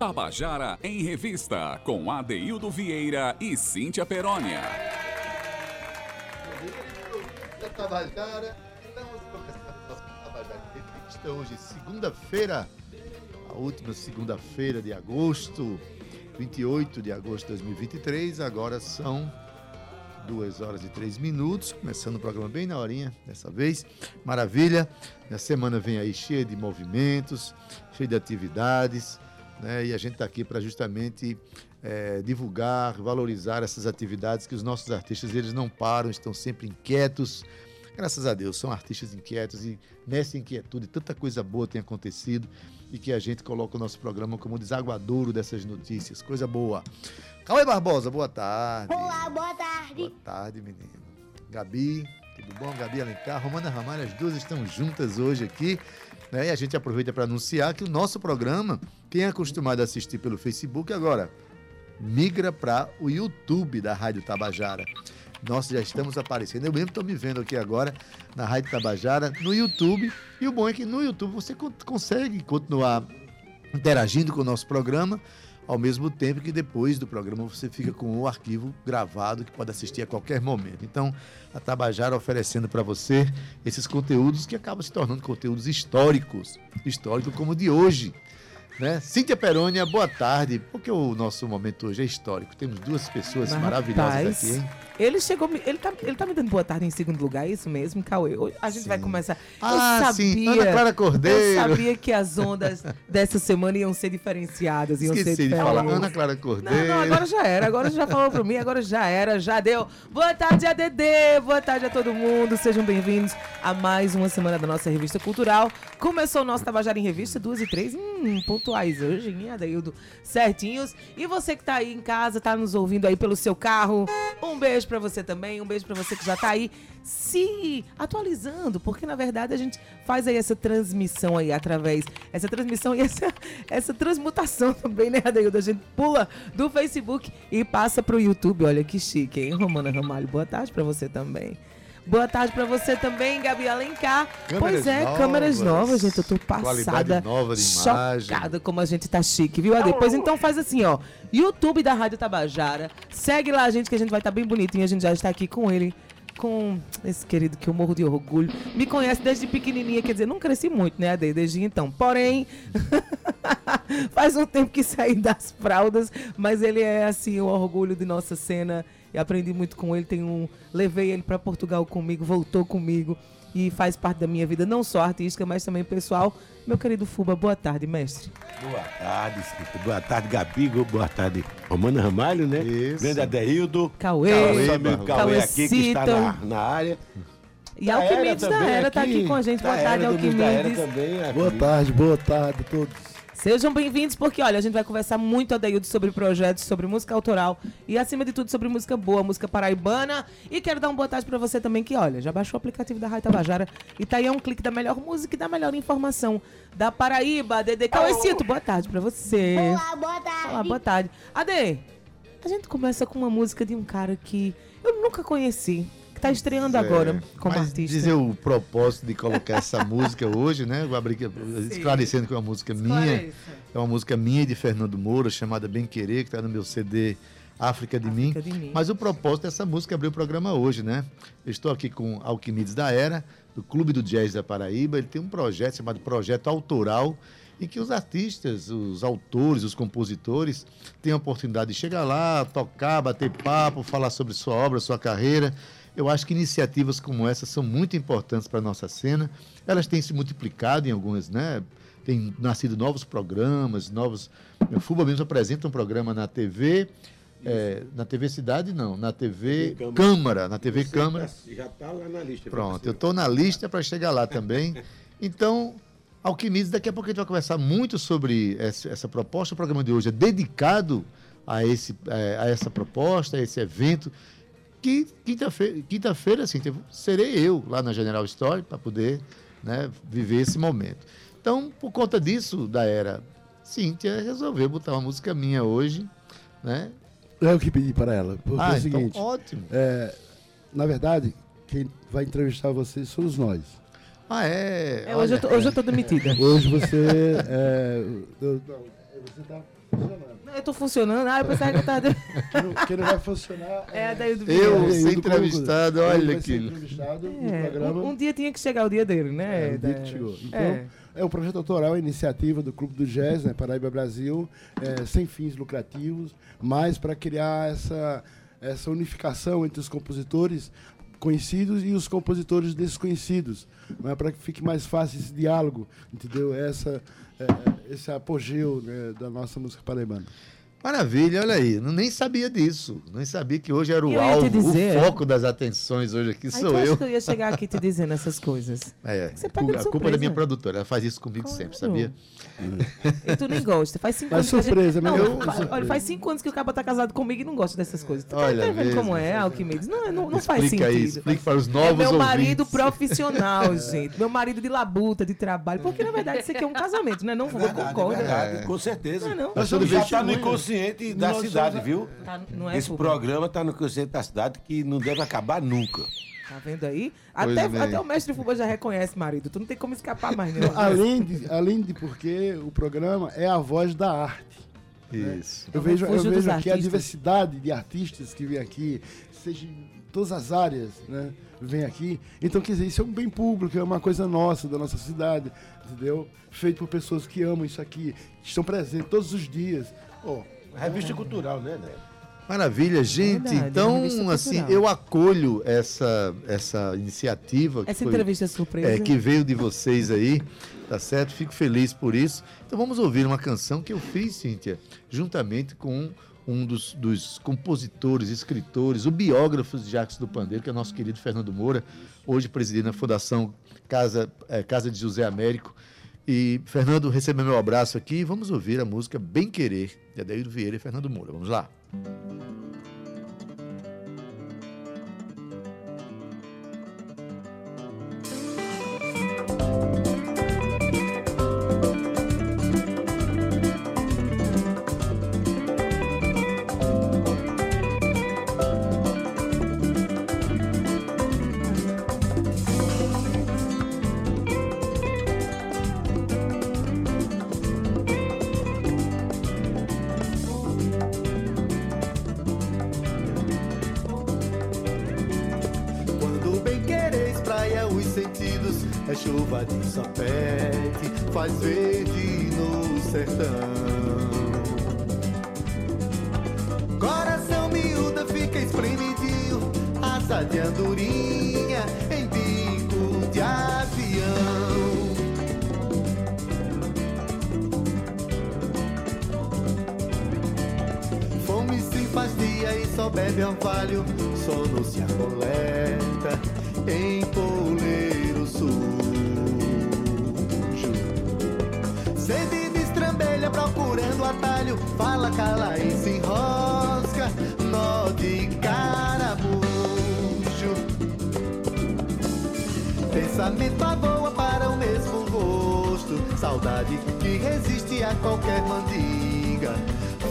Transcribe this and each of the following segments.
Tabajara em Revista, com Adeildo Vieira e Cíntia Perónia. Tabajara, estamos começando nosso Tabajara em Revista. Hoje, segunda-feira, a última segunda-feira de agosto, 28 de agosto de 2023. Agora são duas horas e três minutos, começando o programa bem na horinha dessa vez. Maravilha. A semana vem aí cheia de movimentos, cheia de atividades, né? E a gente está aqui para justamente é, divulgar, valorizar essas atividades que os nossos artistas eles não param, estão sempre inquietos. Graças a Deus, são artistas inquietos e nessa inquietude tanta coisa boa tem acontecido e que a gente coloca o nosso programa como desaguadouro dessas notícias. Coisa boa. Cauê Barbosa, boa tarde. Olá, boa tarde. Boa tarde, menino. Gabi, tudo bom? Gabi Alencar, Romana Ramalho, as duas estão juntas hoje aqui. Né? E a gente aproveita para anunciar que o nosso programa, quem é acostumado a assistir pelo Facebook, agora migra para o YouTube da Rádio Tabajara. Nós já estamos aparecendo. Eu mesmo estou me vendo aqui agora na Rádio Tabajara, no YouTube. E o bom é que no YouTube você consegue continuar interagindo com o nosso programa ao mesmo tempo que depois do programa você fica com o arquivo gravado que pode assistir a qualquer momento. Então, a Tabajara oferecendo para você esses conteúdos que acabam se tornando conteúdos históricos, históricos como o de hoje. Né? Cíntia Perônia, boa tarde, porque o nosso momento hoje é histórico. Temos duas pessoas Mas, maravilhosas rapaz, aqui, hein? Ele chegou, ele tá, ele tá me dando boa tarde em segundo lugar, é isso mesmo, Cauê? A gente Sim. vai começar. Ah, eu sim, sabia, Ana Clara Eu Cordeiro. sabia que as ondas dessa semana iam ser diferenciadas, iam ser Esqueci de diferentes. falar. Ana Clara Não, Cordeiro. não, agora já era. Agora já falou pra mim, agora já era, já deu. Boa tarde, ADD. Boa tarde a todo mundo. Sejam bem-vindos a mais uma semana da nossa revista cultural. Começou o nosso Tabajara em Revista, duas e três, hum, pontuais hoje, hein, Adaildo? Certinhos. E você que tá aí em casa, tá nos ouvindo aí pelo seu carro, um beijo pra você também, um beijo pra você que já tá aí se atualizando, porque na verdade a gente faz aí essa transmissão aí através, essa transmissão e essa, essa transmutação também, né, Adaildo? A gente pula do Facebook e passa pro YouTube. Olha que chique, hein, Romana Ramalho? Boa tarde pra você também. Boa tarde pra você também, Gabi Alencar. Câmeras pois é, novas, câmeras novas, gente. Eu tô passada, nova de imagem. chocada como a gente tá chique, viu, Ade? Pois então faz assim, ó. YouTube da Rádio Tabajara. Segue lá a gente que a gente vai estar bem bonitinho. A gente já está aqui com ele. Com esse querido que eu morro de orgulho. Me conhece desde pequenininha, quer dizer, não cresci muito, né, Ade? Desde então. Porém, faz um tempo que saí das fraldas, mas ele é, assim, o orgulho de nossa cena. E aprendi muito com ele. Tem um, levei ele para Portugal comigo, voltou comigo e faz parte da minha vida, não só artística, mas também pessoal. Meu querido Fuba, boa tarde, mestre. Boa tarde. Boa tarde, Gabi. Boa tarde, Romana Ramalho, né? Isso. Grande Adeildo. Cauê, Nosso amigo Cauê Cauê aqui, que está na, na área. E Da Alquimedes da Era tá aqui com a gente. Boa tarde, aqui. Boa tarde, boa tarde a todos. Sejam bem-vindos, porque olha, a gente vai conversar muito, Adaildo, sobre projetos, sobre música autoral e, acima de tudo, sobre música boa, música paraibana. E quero dar uma boa tarde pra você também, que olha, já baixou o aplicativo da Rádio Tabajara e tá aí a um clique da melhor música e da melhor informação da Paraíba. Dede Cauecito, boa tarde pra você. Olá, boa tarde. Olá, boa tarde. Ade, a gente começa com uma música de um cara que eu nunca conheci, que tá estreando agora como É, Mas artista. dizer o propósito de colocar essa música hoje, né? Esclarecendo que é uma música minha. É uma música minha e de Fernando Moura, chamada Bem Querer, que está no meu CD África de, mim. África de Mim. Mas o propósito dessa música é abrir o programa hoje, né? Eu estou aqui com Alquimides da Era, do Clube do Jazz da Paraíba. Ele tem um projeto chamado Projeto Autoral, em que os artistas, os autores, os compositores têm a oportunidade de chegar lá, tocar, bater papo, falar sobre sua obra, sua carreira. Eu acho que iniciativas como essa são muito importantes para a nossa cena. Elas têm se multiplicado em algumas, né? Tem nascido novos programas, novos. O Fuba mesmo apresenta um programa na TV, é, na TV Cidade não, na TV Câmara. Câmara, na TV Você Câmara. tá- Já está lá na lista. Pronto, eu estou na lista para chegar lá também. Então, Alquimides, daqui a pouco a gente vai conversar muito sobre essa, essa proposta. O programa de hoje é dedicado a, esse, eh, a essa proposta, a esse evento. Que quinta-feira, quinta-feira assim, serei eu lá na General Store para poder né, viver esse momento. Então, por conta disso, da era, Cíntia resolveu botar uma música minha hoje, né? É o que pedi para ela. Porque é Ah, o seguinte, então ótimo. é, na verdade, quem vai entrevistar vocês somos nós. Ah, é. É, hoje, eu tô, hoje eu tô demitida. Hoje você. é, eu- não, você tá Não, Eu tô funcionando. Ah, eu pensava que eu tava. Que não, que não vai funcionar. É, daí do Eu Ele ser do entrevistado, olha aquilo. entrevistado no É, programa. um, um dia tinha que chegar o dia dele, né? É, o dia que chegou. Então, É. é. o projeto autoral, a iniciativa do Clube do Jazz, né, Paraíba Brasil, é, sem fins lucrativos, mas para criar essa, essa unificação entre os compositores conhecidos e os compositores desconhecidos, né, para que fique mais fácil esse diálogo, entendeu? Essa, é, esse apogeu né, da nossa música paraibana. Maravilha, olha aí. Eu nem sabia disso. Nem sabia que hoje era o Eu alvo, dizer. o foco das atenções hoje aqui Aí sou acha eu. que eu ia chegar aqui te dizendo essas coisas. É, Você a pega de culpa surpresa. da minha produtora. Ela faz isso comigo sempre, Claro. sabia? E tu nem gosta. Faz cinco Mas anos. que a surpresa, gente... mas não, eu- surpresa. Olha, faz cinco anos que o cara tá casado comigo e não gosta dessas coisas. Tu Olha, tá vendo como é, Alquimedes? Não, não, não faz explica sentido. isso, explique para os É novos meu marido ouvintes. profissional, gente. Meu marido de labuta, de trabalho. Porque, na verdade, isso aqui é um casamento, né? Não vou concordo. verdade, com certeza. Não é não? Nós já está no. Inconsciente da Nós cidade, somos- viu? Tá, não é Esse público. programa está no inconsciente da cidade que não deve acabar nunca. Tá vendo aí? Pois Até, bem. até o mestre Fuba já reconhece, marido. Tu não tem como escapar mais, não. Além de, além de porque o programa é a voz da arte. Isso. Eu É o vejo, eu vejo aqui a diversidade de artistas que vem aqui, seja em todas as áreas, né? Vem aqui. Então, quer dizer, isso é um bem público, é uma coisa nossa, da nossa cidade, entendeu? Feito por pessoas que amam isso aqui, que estão presentes todos os dias. Pô, Revista cultural, né, né? Maravilha, gente. Verdade, então, assim, cultural. eu acolho essa, essa iniciativa que, Essa foi- entrevista é surpresa. é, que veio de vocês aí, tá certo? Fico feliz por isso. Então vamos ouvir uma canção que eu fiz, Cíntia, juntamente com um dos, dos compositores, escritores, o biógrafo de Jacques do Pandeiro, que é nosso querido Fernando Moura, hoje presidente da Fundação Casa, eh, Casa de José Américo. E Fernando, receba meu abraço aqui vamos ouvir a música Bem Querer, de Adaildo Vieira e Fernando Moura. Vamos lá. Quando Pensamento avoa para o mesmo rosto, saudade que resiste a qualquer mandiga.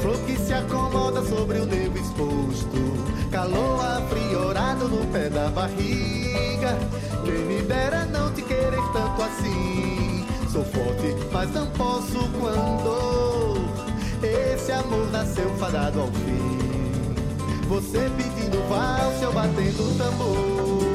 Flor que se acomoda sobre o nervo exposto, calor apriorado no pé da barriga. Quem me dera não te querer tanto assim. Sou forte, mas não posso quando esse amor nasceu fadado ao fim. Você pedindo valsa, eu batendo tambor.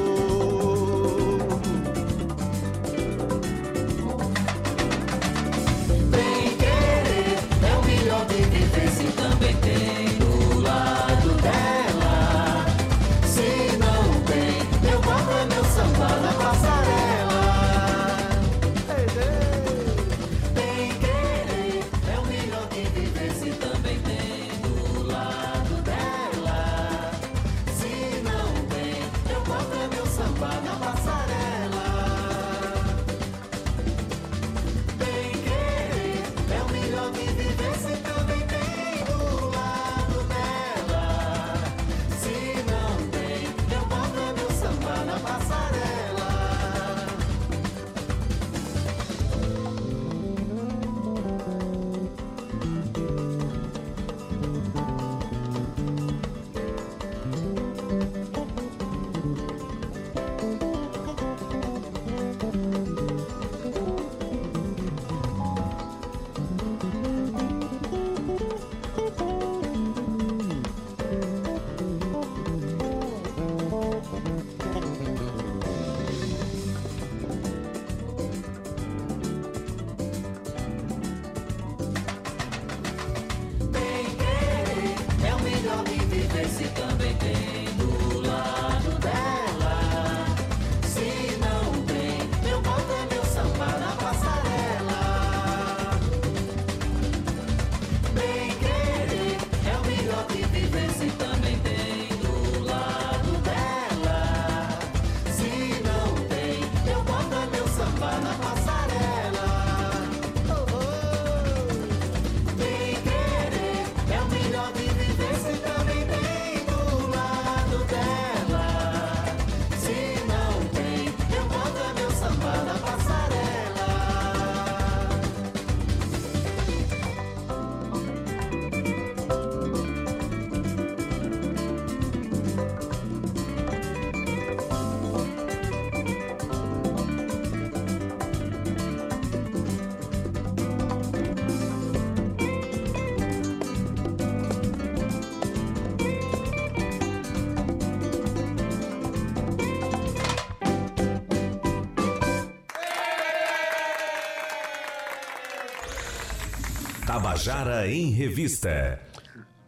Tabajara em Revista.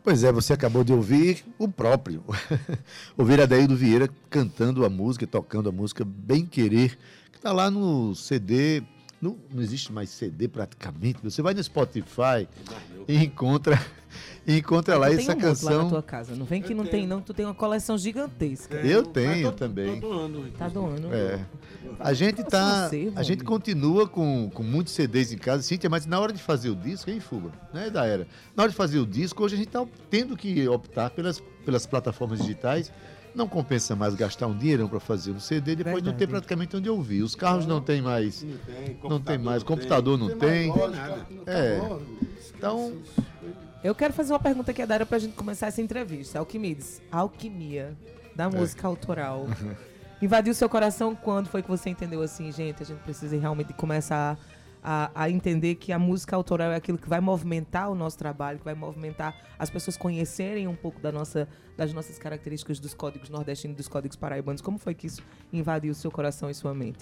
Pois é, você acabou de ouvir o próprio. ouvir Adaildo Vieira cantando a música, tocando a música Bem Querer, que está lá no CD. Não, não existe mais CD praticamente. Você vai no Spotify e encontra, e encontra lá Tu tem essa um monte lá na canção. tua casa. Não vem que não tem, não. Tu tem uma coleção gigantesca. Eu tenho também. Tá doando. É. A gente tá. Você, A gente continua com, com muitos CDs em casa, Cíntia, mas na hora de fazer o disco, hein, Fuba? Né, da era? Na hora de fazer o disco, hoje a gente tá tendo que optar pelas, pelas plataformas digitais. Não compensa mais gastar um dinheirão para fazer um CD, depois não ter Verdade. praticamente onde ouvir. Os carros não tem mais. Não tem mais. Computador não tem. É. Então, Eu quero fazer uma pergunta aqui a Dara pra gente começar essa entrevista. Alquimides, alquimia É. da música autoral. Invadiu seu coração quando foi que você entendeu assim, gente, a gente precisa realmente começar a, a entender que a música autoral é aquilo que vai movimentar o nosso trabalho, que vai movimentar as pessoas conhecerem um pouco da nossa, das nossas características dos códigos nordestinos, dos códigos paraibanos. Como foi que isso invadiu seu coração e sua mente?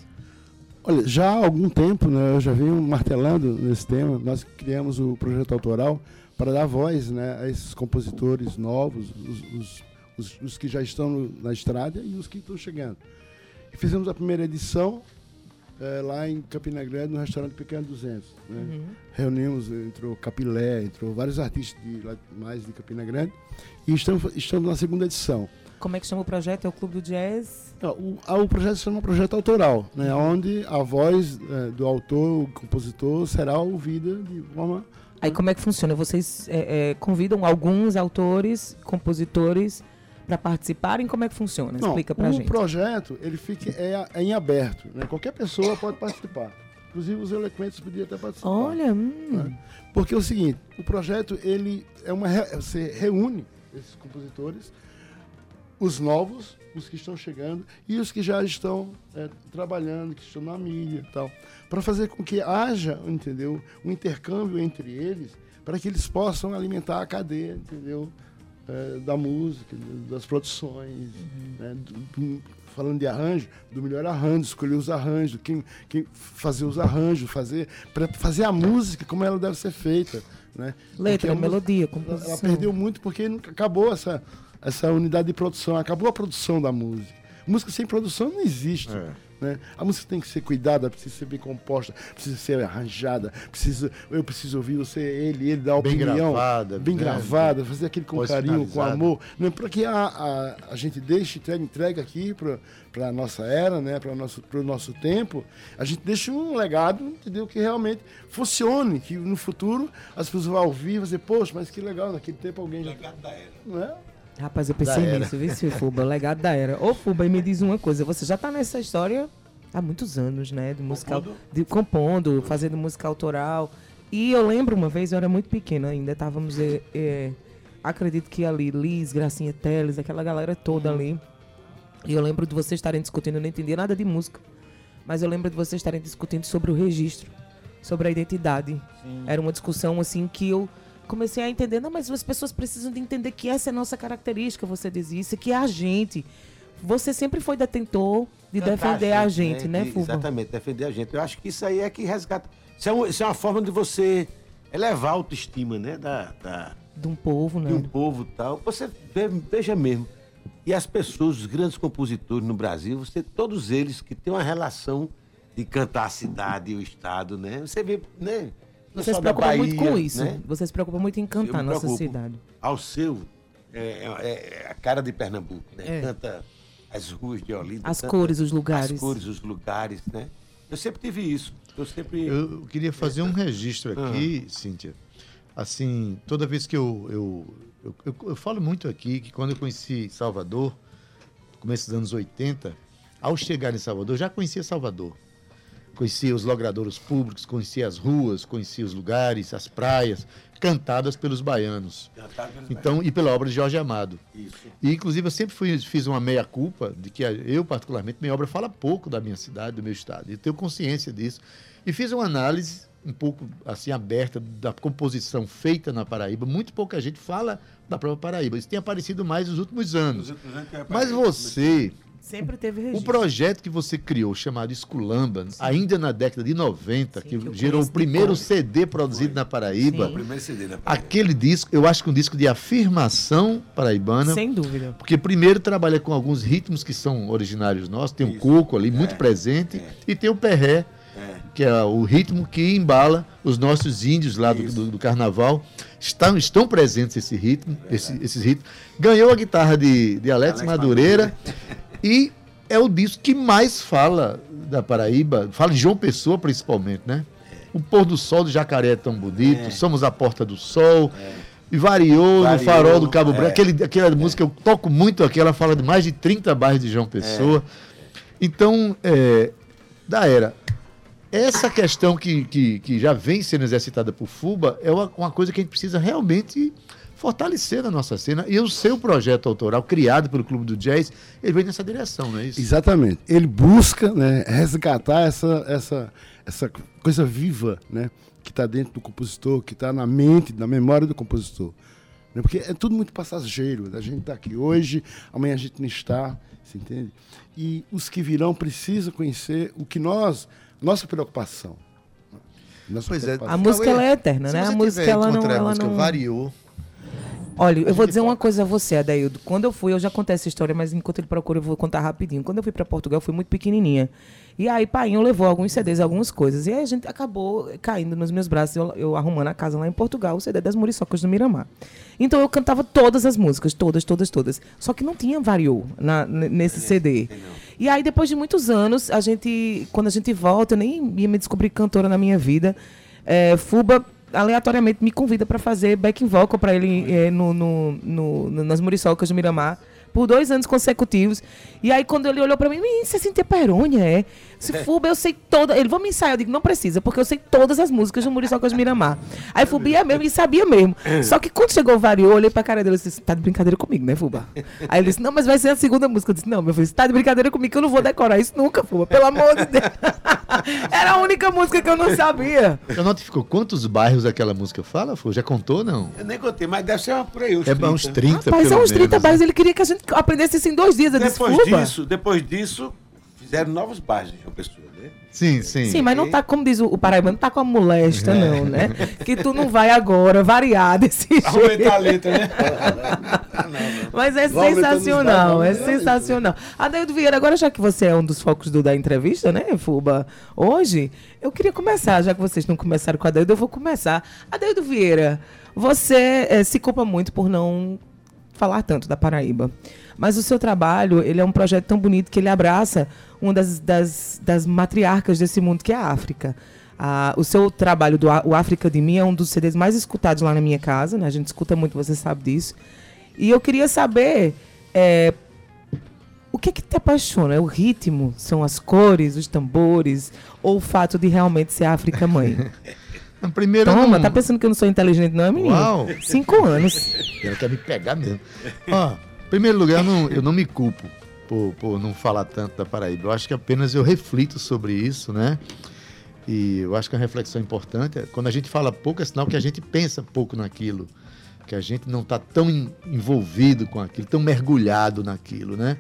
Olha, já há algum tempo, né, eu já venho martelando nesse tema, nós criamos o projeto autoral para dar voz né, a esses compositores novos, os, os- os- os que já estão na estrada e os que estão chegando. E fizemos a primeira edição eh, lá em Campina Grande, no restaurante Pequeno 200. né. Uhum. Reunimos, entrou Capilé, entrou vários artistas de, lá- mais de Campina Grande e estamos, estamos na segunda edição. Como é que chama o projeto? É o Clube do Jazz? Não, O, o projeto se chama projeto autoral, né, onde a voz eh, do autor, o compositor, será ouvida de forma. Aí como é que funciona? Vocês é, é, convidam alguns autores, compositores para participarem? Como é que funciona? Explica pra o gente. projeto ele fica é, é em aberto, né? qualquer pessoa pode participar. Inclusive os eloquentes podiam até participar. Olha, hum, né? Porque é o seguinte, o projeto ele é uma você reúne esses compositores, os novos, os que estão chegando e os que já estão é, trabalhando, que estão na mídia e tal, para fazer com que haja, entendeu, um intercâmbio entre eles, para que eles possam alimentar a cadeia, entendeu, é, da música, das produções, né, do- do- falando de arranjo, do melhor arranjo, escolher os arranjos, quem, quem fazer os arranjos, fazer para fazer a música como ela deve ser feita, né? Letra, a melodia, ela, composição. ela perdeu muito porque nunca acabou essa, essa unidade de produção, acabou a produção da música. Música sem produção não existe. É. Né? A música tem que ser cuidada, precisa ser bem composta, precisa ser arranjada, precisa, eu preciso ouvir você, ele, ele dar Bem opinião. gravada, Bem né? gravada, fazer aquele com carinho, com amor. Né? Para que a, a, a gente deixe, entrega, entrega aqui para a nossa era, né? para o nosso, pro nosso tempo, a gente deixa um legado, entendeu? Que realmente funcione, que no futuro as pessoas vão ouvir e vão dizer, poxa, mas que legal, naquele tempo alguém já. Legado da era. Não é? Rapaz, eu pensei nisso, viu, seu Fuba? O legado da era. Ô, Fuba, e me diz uma coisa. Você já tá nessa história há muitos anos, né? De musical, de, compondo, fazendo música autoral. E eu lembro uma vez, eu era muito pequena ainda, estávamos, é, é, acredito que ali, Liz, Gracinha Teles, aquela galera toda ali. E eu lembro de vocês estarem discutindo, eu não entendia nada de música, mas eu lembro de vocês estarem discutindo sobre o registro, sobre a identidade. Era uma discussão assim que eu comecei a entender, não, mas as pessoas precisam de entender que essa é a nossa característica, você diz isso, que é a gente. Você sempre foi detentor de Cantar defender a gente, né, de- Fuba? Exatamente, defender a gente. Eu acho que isso aí é que resgata. Isso é, um- isso é uma forma de você elevar a autoestima, né? Da, da- De um povo, né? de um povo tal. Você veja mesmo. E as pessoas, os grandes compositores no Brasil, você, todos eles que têm uma relação de cantar a cidade e o estado, né? Você vê, né? Não Você se preocupa muito com Bahia, isso. né? Você se preocupa muito em cantar me nossa cidade. Ao seu, é, é- é a cara de Pernambuco, né? É. Canta as ruas de Olinda. As canta cores, os lugares. As cores, os lugares, né? Eu sempre tive isso. Eu sempre. Eu queria fazer um registro aqui, Cíntia. Assim, toda vez que eu, eu, eu, eu- eu falo muito aqui que quando eu conheci Salvador, começo dos anos 80, ao chegar em Salvador, eu já conhecia Salvador. Conhecia os logradouros públicos, conhecia as ruas, conhecia os lugares, as praias, cantadas pelos baianos. Então, e pela obra de Jorge Amado. Isso. E, inclusive, eu sempre fui- fiz uma meia-culpa de que eu, particularmente, minha obra fala pouco da minha cidade, do meu estado. Eu tenho consciência disso. E fiz uma análise um pouco assim aberta da composição feita na Paraíba. Muito pouca gente fala da própria Paraíba. Isso tem aparecido mais nos últimos anos. Mas você Sempre teve O registro. projeto que você criou, chamado Esculamba, ainda na década de 90, Sim, que, que gerou o primeiro. CD produzido na Paraíba, Sim. Primeiro CD, né? aquele disco, eu acho que é um disco de afirmação paraibana, Sem dúvida. porque primeiro trabalha com alguns ritmos que são originários nossos, tem o Isso. coco ali, muito presente, e tem o perré, É. que é o ritmo que embala os nossos índios lá do, do- do carnaval. Estão, estão presentes esse ritmo, esse- esses ritmos. Ganhou a guitarra de, de Alex, Alex Madureira e é o disco que mais fala da Paraíba, fala de João Pessoa principalmente, né? O pôr do sol do jacaré é tão bonito, É. somos a porta do sol. E variou, no Variou, farol do Cabo é. Branco. Aquele, aquela música eu toco muito aqui, ela fala de mais de 30 bairros de João Pessoa. Então, é, da era, essa questão que, que, que já vem sendo exercitada por FUBA é uma, uma coisa que a gente precisa realmente fortalecer na nossa cena. E o seu projeto autoral, criado pelo Clube do Jazz, ele vem nessa direção, não é isso? Exatamente. Ele busca né, resgatar essa, essa, essa coisa viva né, que está dentro do compositor, que está na mente, na memória do compositor. Né, porque é tudo muito passageiro. A gente está aqui hoje, amanhã a gente não está, você entende? E os que virão precisam conhecer o que nós, nossa preocupação. Nossa Pois é. preocupação. A música ela é eterna, Se né? você A música ela não, a ela música não. variou. Olha, eu vou dizer uma coisa a você, Adaildo. Quando eu fui, eu já contei essa história, mas enquanto ele procura, eu vou contar rapidinho. Quando eu fui para Portugal, eu fui muito pequenininha. E aí, Painho levou alguns CDs, algumas coisas. E aí a gente acabou caindo nos meus braços, eu, eu arrumando a casa lá em Portugal, o CD das Muriçocas do Miramar. Então eu cantava todas as músicas, todas, todas, todas. Só que não tinha variou na, nesse CD. E aí, depois de muitos anos, a gente, quando a gente volta, eu nem ia me descobrir cantora na minha vida. É, Fuba aleatoriamente me convida para fazer backing vocal para ele eh, no, no- no- no- nas Muriçocas do Miramar por dois anos consecutivos. E aí, quando ele olhou para mim, "Ih, você sentia Perônia, é? Se Fuba, eu sei toda. Ele, vamos ensaiar. Eu digo, não precisa, porque eu sei todas as músicas do Muriçocas do Miramar. Aí Fuba ia mesmo e sabia mesmo. Só que quando chegou o Variou, eu olhei pra cara dele e disse, tá de brincadeira comigo, né, Fuba? Aí ele disse, não, mas vai ser a segunda música. Eu disse, não, meu filho, você tá de brincadeira comigo, que eu não vou decorar isso nunca, Fuba. Pelo amor de Deus. Era a única música que eu não sabia. Já notificou quantos bairros aquela música fala? Fô? Já contou, não? Eu nem contei, mas deve ser uma por aí, uns É uns 30, Rapaz, é pelo uns 30 menos, bairros. Ele queria que a gente aprendesse isso em dois dias. Eu disse, Depois Fuba. disso, depois disso, fizeram novos bairros de João Pessoa, né? Sim, sim. Sim, mas não tá, como diz o, o Paraibano, não tá com a molesta, não, né? Que tu não vai agora variar desse jeito. Aumentar a letra, né? Mas é Vamos sensacional, é vamos sensacional. Adaildo Vieira, agora já que você é um dos focos do- da entrevista, né, Fuba? Hoje, eu queria começar, já que vocês não começaram com a Adaildo, eu vou começar. Adaildo Vieira, você eh, se culpa muito por não falar tanto da Paraíba. Mas o seu trabalho, ele é um projeto tão bonito que ele abraça uma das, das, das matriarcas desse mundo, que é a África. Ah, o seu trabalho, do, o África de Mim, é um dos CDs mais escutados lá na minha casa, né? A gente escuta muito, você sabe disso. E eu queria saber é, o que é que te apaixona? É o ritmo? São as cores, os tambores? Ou o fato de realmente ser África mãe? Na primeira Toma, não... tá pensando que eu não sou inteligente, não, é menino? Uau. Cinco anos. Ela quer me pegar mesmo. Ó, primeiro lugar, não, eu não me culpo por, por não falar tanto da Paraíba. Eu acho que apenas eu reflito sobre isso, né? E eu acho que é uma reflexão importante. Quando a gente fala pouco, é sinal que a gente pensa pouco naquilo. Que a gente não está tão en- envolvido com aquilo, tão mergulhado naquilo, né?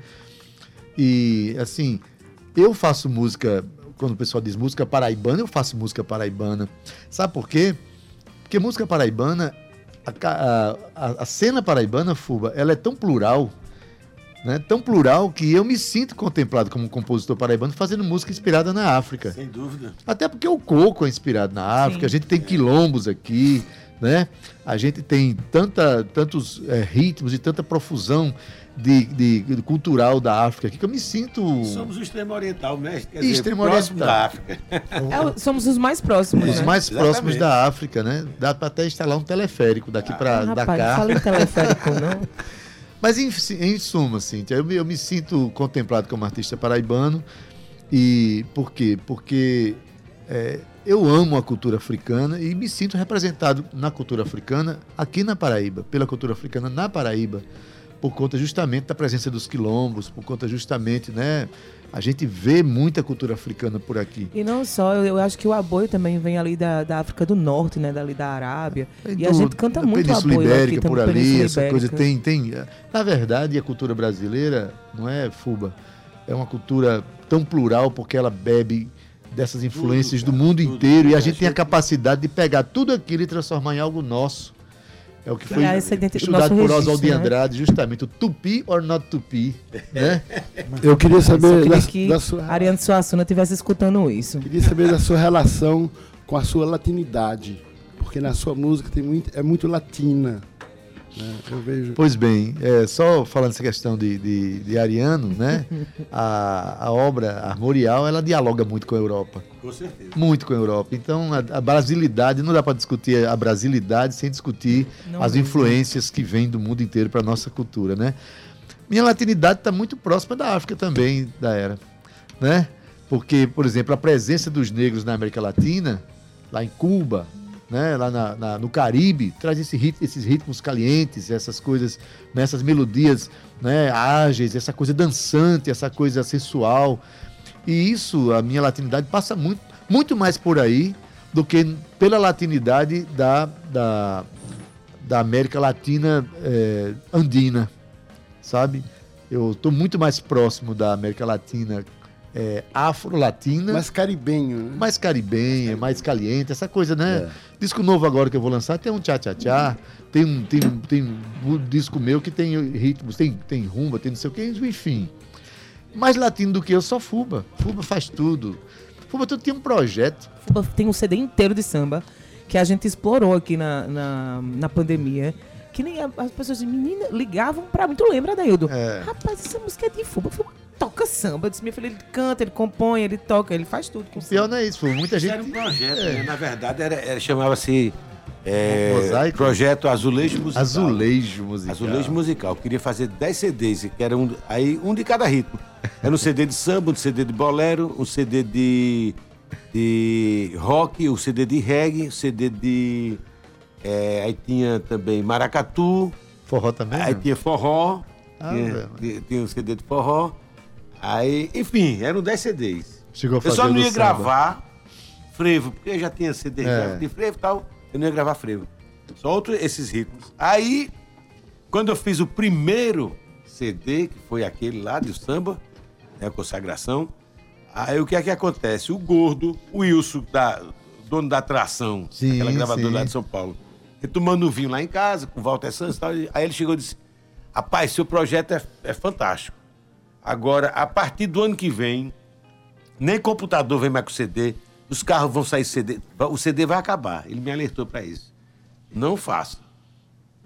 E, assim, eu faço música, quando o pessoal diz música paraibana, eu faço música paraibana. Sabe por quê? Porque música paraibana a, a- a- cena paraibana, Fuba, ela é tão plural, né? Tão plural que eu me sinto contemplado como um compositor paraibano fazendo música inspirada na África. Sem dúvida. Até porque o coco é inspirado na África, Sim. a gente tem quilombos aqui, né? A gente tem tanta, tantos eh, ritmos e tanta profusão de, de- de cultural da África aqui que eu me sinto. Somos o extremo oriental, né? Quer Extremo oriental. da África. É somos os mais próximos, Os né? mais Exatamente. próximos da África, né? Dá para até instalar um teleférico daqui para Ah, não Dakar. fala em teleférico, não. Mas em, em suma, Cíntia, eu, me- eu me sinto contemplado como artista paraibano. E por quê? Porque é, eu amo a cultura africana e me sinto representado na cultura africana aqui na Paraíba, pela cultura africana na Paraíba, por conta justamente da presença dos quilombos, por conta justamente, né? A gente vê muita cultura africana por aqui. E não só, eu, eu acho que o aboio também vem ali da, da África do Norte, né? Dali da Arábia. E a do- gente canta muito Península aboio Ibérica, aqui por também, ali, Península essa coisa Ibérica. tem, tem. Na verdade, a cultura brasileira não é fuba. é uma cultura tão plural porque ela bebe dessas influências do cara, mundo tudo. inteiro e a A gente tem a capacidade de pegar tudo aquilo e transformar em algo nosso. É o que foi essa identi- estudado por Oswald de né? Andrade, justamente, o tupi or not tupi, né? Eu queria Eu saber queria da, que da sua, Ariane Suassuna estivesse escutando isso. queria saber da sua relação com a sua latinidade, porque na sua música tem muito, é muito latina. Né? Eu vejo. Pois bem, é, só falando essa questão de, de, de Ariano, né? A, a obra armorial, ela dialoga muito com a Europa. Com certeza. Muito com a Europa. Então, a, a brasilidade, não dá para discutir a brasilidade sem discutir Não as mesmo. influências que vêm do mundo inteiro para nossa cultura, né? Minha latinidade está muito próxima da África também, da era, né? Porque, por exemplo, a presença dos negros na América Latina, lá em Cuba, né, lá na- na- no Caribe, traz esse rit- esses ritmos calientes, essas coisas, né, essas melodias né, ágeis, essa coisa dançante, essa coisa sensual. E isso, a minha latinidade, passa muito, muito mais por aí do que pela latinidade da, da, da América Latina eh, andina, sabe? Eu estou muito mais próximo da América Latina eh, afro-latina, Mais caribenho, né? mais caribenha, mais caliente, essa coisa, né? É. Disco novo agora que eu vou lançar tem um tchá-tchá-tchá, tem um, tem, um, tem um disco meu que tem ritmos, tem, tem rumba, tem não sei o que, enfim. Mais latino do que eu, só Fuba. Fuba faz tudo. Fuba tudo tinha um projeto. Fuba tem um CD inteiro de samba que a gente explorou aqui na, na, na pandemia. Que nem a- as pessoas de menina ligavam pra mim. Tu lembra, Daildo? É. Rapaz, essa música é de Fuba. Fuba toca samba. Eu disse, minha filha, ele canta, ele compõe, ele toca, ele faz tudo. com O pior samba. não é isso, Fuba. Muita gente. era um projeto, né? Na verdade, era, era- chamava-se é, Mosaico? Projeto Azulejo Musical. Azulejo musical. Azulejo musical. Eu queria fazer 10 CDs, que era um, aí um de cada ritmo. Era um CD de samba, um CD de bolero, um CD de, de rock, um CD de reggae, um CD de. é, aí tinha também maracatu, Forró também? aí não? tinha forró, Ah, tinha- tinha um CD de forró. Aí, enfim, eram 10 CDs. Chegou a Eu fazer só o não ia samba. gravar frevo, porque eu já tinha CD É. de frevo e tal, eu não ia gravar frevo. Só outros esses ritmos. Aí, quando eu fiz o primeiro CD, que foi aquele lá de samba, né, a consagração, aí o que é que acontece? O gordo, o Wilson, da, dono da atração, Sim, aquela gravadora sim. lá de São Paulo, ele tomando um vinho lá em casa, com o Walter Santos e tal, aí ele chegou e disse, rapaz, seu projeto é, é fantástico. Agora, a partir do ano que vem, nem computador vem mais com CD, os carros vão sair CD, o CD vai acabar. Ele me alertou para isso. Não faça.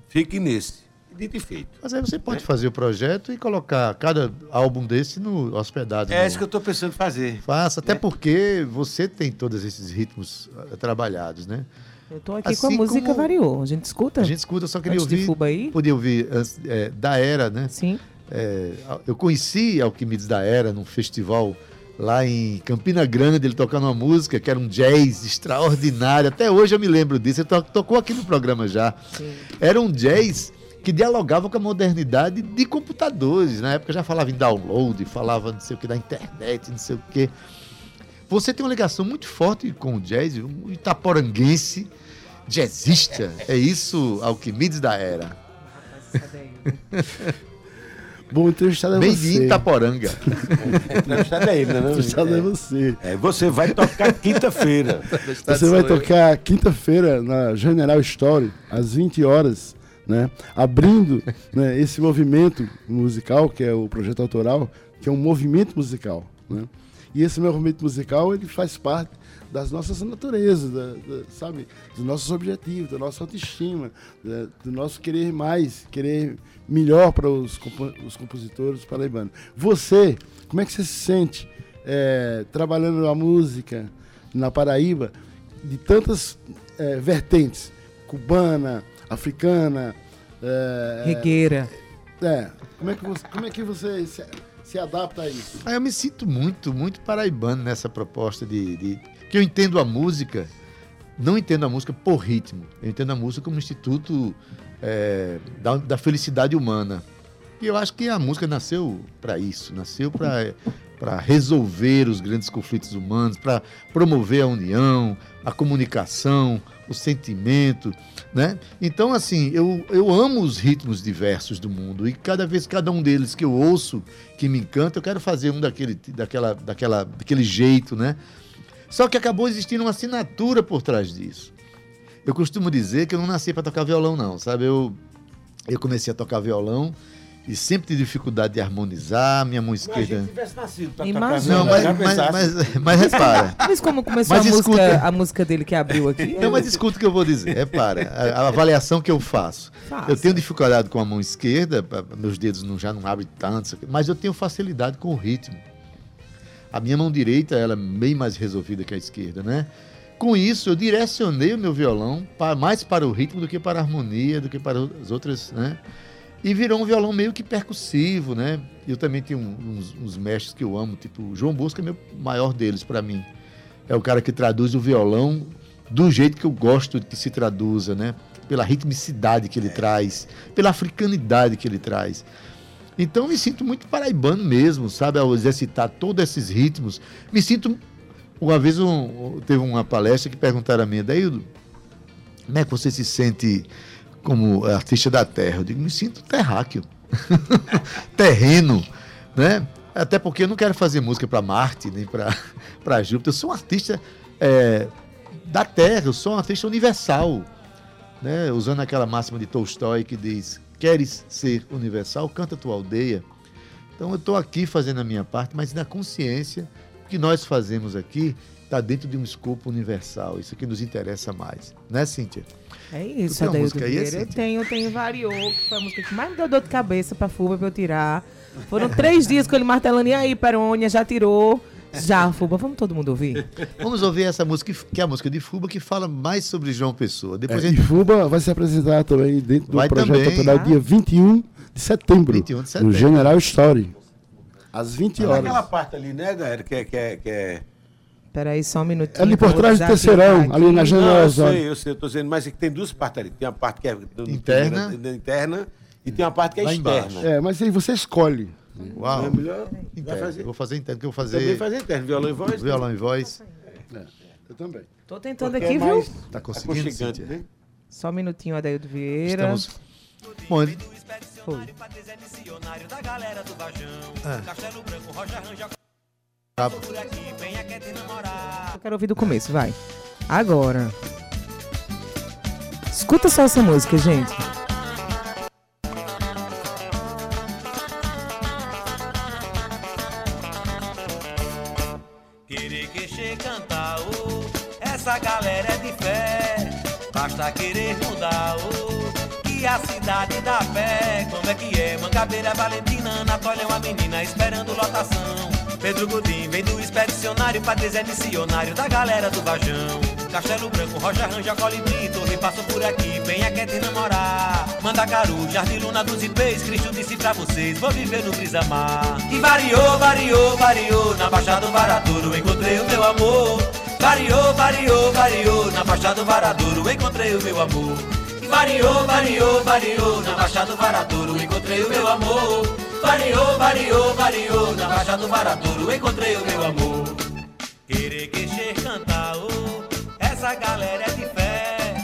Fique nesse. E Dito e feito. Mas aí você pode fazer o projeto e colocar cada álbum desse no hospedado. É no- isso que eu estou pensando em fazer. Faça, até né? porque você tem todos esses ritmos eh, trabalhados, né? Eu tô aqui com a Assim música como- variou. A gente escuta? A gente escuta, eu só queria Antes de ouvir. Fuba aí? Podia ouvir antes, eh, da Era, né? Sim. É, eu conheci Alquimedes da Era num festival lá em Campina Grande, ele tocando uma música que era um jazz extraordinário. Até hoje eu me lembro disso. Ele to- tocou aqui no programa já. Era um jazz que dialogava com a modernidade de computadores. Na época já falava em download, falava não sei o que da internet, não sei o que. Você tem uma ligação muito forte com o jazz, um itaporanguense, jazzista. É isso, Alquimedes da Era. Bom, entrevistado é Bem-vindo, você. Itaporanga. Entrevistado é ele, né? não? Entrevistado é você. É, você vai tocar quinta-feira. Você vai tocar quinta-feira na General Story, às 20 horas, né? Abrindo né, esse movimento musical, que é o projeto autoral, que é um movimento musical, né? E esse movimento musical, ele faz parte das nossas naturezas, da- da- sabe? Dos nossos objetivos, da nossa autoestima, da- do nosso querer mais, querer melhor para os, compo- os compositores paraibanos. Você, como é que você se sente é, trabalhando a música na Paraíba de tantas é, vertentes, cubana, africana, é, Regueira. é, como é que você, como é que você se, se adapta a isso? Ah, eu me sinto muito, muito paraibano nessa proposta de, de- que eu entendo a música, não entendo a música por ritmo, eu entendo a música como um instituto é, da, da felicidade humana. E eu acho que a música nasceu para isso, nasceu para para resolver os grandes conflitos humanos, para promover a união, a comunicação, o sentimento, né? Então, assim, eu, eu amo os ritmos diversos do mundo e cada vez, cada um deles que eu ouço, que me encanta, eu quero fazer um daquele, daquela, daquela, daquele jeito, né? Só que acabou existindo uma assinatura por trás disso. Eu costumo dizer que eu não nasci para tocar violão, não, sabe? Eu, eu comecei a tocar violão e sempre tive dificuldade de harmonizar, minha mão Se a gente esquerda. tivesse nascido pra Imagina. Não, tocar mas, mas, mas, mas repara. Mas como começou Mas a, música, a música dele que abriu aqui? Não, mas escuta o que eu vou dizer. Repara, a, a avaliação que eu faço. Faça. Eu tenho dificuldade com a mão esquerda, meus dedos não, já não abrem tanto, mas eu tenho facilidade com o ritmo. A minha mão direita ela é bem mais resolvida que a esquerda, né? Com isso, eu direcionei o meu violão pa- mais para o ritmo do que para a harmonia, do que para as outras, né? E virou um violão meio que percussivo, né? Eu também tenho uns, uns mestres que eu amo, tipo o João Bosco é meu maior deles para mim. É o cara que traduz o violão do jeito que eu gosto que se traduza, né? Pela ritmicidade que ele traz, pela africanidade que ele traz. Então me sinto muito paraibano mesmo, sabe? Ao exercitar todos esses ritmos. Me sinto. Uma vez um- teve uma palestra que perguntaram a mim, Daildo, como é que você se sente como artista da terra? Eu digo, me sinto terráqueo. Terreno, né? Até porque eu não quero fazer música para Marte, nem para Júpiter. Eu sou um artista é, da terra, eu sou um artista universal. Né? Usando aquela máxima de Tolstói que diz: Queres ser universal? Canta tua aldeia. Então eu estou aqui fazendo a minha parte, mas na consciência, o que nós fazemos aqui está dentro de um escopo universal. Isso que nos interessa mais. Né, Cíntia? É Tu isso, tem música aí, Vieira. Eu tenho, eu tenho Variou, que foi a música que mais me deu dor de cabeça pra Fuba pra eu tirar. Foram três dias com ele martelando, e aí, Perônia, já tirou. Já, Fuba, vamos todo mundo ouvir? Vamos ouvir essa música, que- é a música de Fuba, que fala mais sobre João Pessoa. Depois É, a e gente. Fuba vai se apresentar também dentro do Vai projeto também. autoral dia 21 de setembro. 21 de setembro. No General Story. Às 20 Naquela horas. parte ali, né, galera? Que é. Que é, que é... Peraí, só um minutinho. Ali por trás do terceirão, aqui. ali na Não, eu General Story. sei, eu sei, eu tô dizendo, mas é que tem duas partes ali. Tem a parte que é do- Interna. interna e tem uma parte que é Lá externa. embaixo. É, mas aí você escolhe. Uau! É melhor fazer. Vou fazer interno, que eu vou Também fazer fazer interno, violão e voz. violão e voz. Eu também. Tô tentando porque aqui, é viu? Tá conseguindo, Cíntia? né? Só um minutinho, Adaildo Vieira. Estamos. Bom, ele- Foi. tá- Eu quero ouvir do começo, vai. Agora. Escuta só essa música, gente. Querer mudar, oh, que a cidade dá fé. Como é que é? Mangabeira, Valentina, Anatólia é uma menina esperando lotação. Pedro Godin vem do expedicionário, Patrícia é missionário da galera do Vajão. Castelo Branco, Rocha Ranja, Colibri, Torre passou por aqui, venha quer te namorar. Mandacaru, Jardim Luna dos Ipês, Cristo disse pra vocês, vou viver no Brisa Mar. E variou, variou, variou, na Baixada do Varadouro encontrei o meu amor. Variou, variou, variou, na Baixada do Varadouro encontrei o meu amor. Variou, variou, variou, na Baixada do Varadouro encontrei o meu amor. Variou, variou, variou, na Baixada do Varadouro encontrei o meu amor. Querer queixer cantar, oh, essa galera é de fé.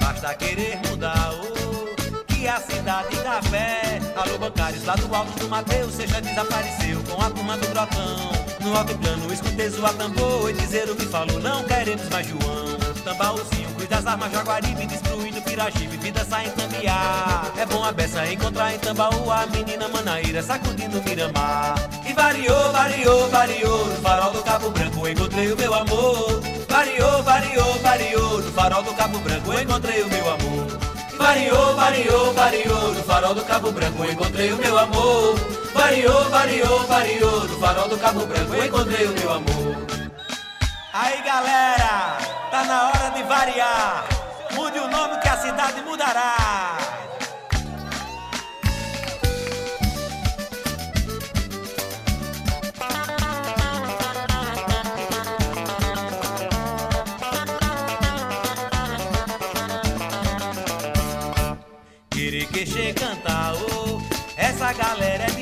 Basta querer mudar, oh, que a cidade dá fé. Alô, bancários lá do alto do Mateus, seja desapareceu com a turma do grotão. No alto plano, escutei zoar tambor e dizer o que falou, não queremos mais João. Tambaúzinho, cuida das armas Jaguaribe, destruindo Pirajibe, vida sai em Tambiá. É bom a beça encontrar em Tambaú a menina Manaíra sacudindo Miramar. E variou, variou, variou, no farol do Cabo Branco encontrei o meu amor. Variou, variou, variou, no farol do Cabo Branco encontrei o meu amor. Variou, variou, variou, no farol do Cabo Branco encontrei o meu amor. Variou, variou, variou, no farol do Cabo Branco encontrei o meu amor. Aí galera, tá na hora de variar. Mude o nome que a cidade mudará. Querer que cantar, oh, essa galera é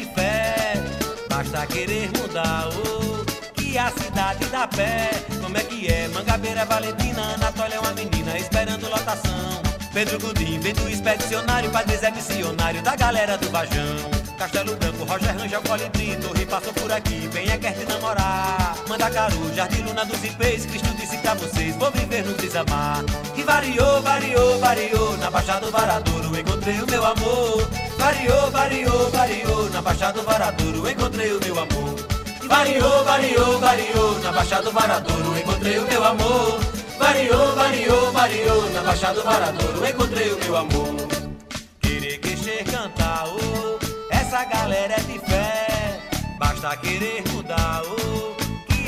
de querer mudar, oh, que a cidade dá pé. Como é que é? Mangabeira, Valentina, Anatólia é uma menina esperando lotação. Pedro Gudim, vem expedicionário, Padre Zé missionário da galera do Vajão. Castelo Branco, Roger Rangel, Colibri, Torre passou por aqui, venha quer te namorar. Manda Caru, Jardim Luna dos Ipês, Cristo disse pra vocês, vou viver no desamar. E variou, variou, variou, na Baixada do Varadouro encontrei o meu amor. Variou, variou, variou, na Baixada do Varadouro encontrei o meu amor. E variou, variou, variou, na Baixada do Varadouro encontrei o meu amor. Variou, variou, variou, na Baixada do Varadouro encontrei o meu amor. Querer queixer cantar, oh, essa galera é de fé. Basta querer mudar, oh, que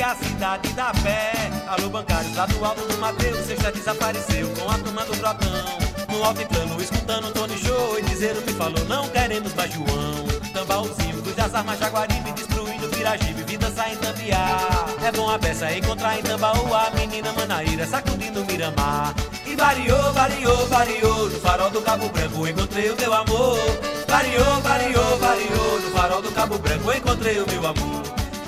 a cidade dá pé. Alô, bancários lá do alto do Mateus, sexta desapareceu com a turma do Trotão. No altiplano, escutando Tony Show e dizer o que falou, não queremos mais João. Tambaúzinho, cruz das armas, Jaguaribe, destruindo Piragibe, vida sai em Tambiá. É bom a peça encontrar em Tambaú a menina Manaíra, sacudindo Miramar. E variou, variou, variou, no farol do Cabo Branco encontrei o meu amor. Variou, variou, variou, no farol do Cabo Branco encontrei o meu amor.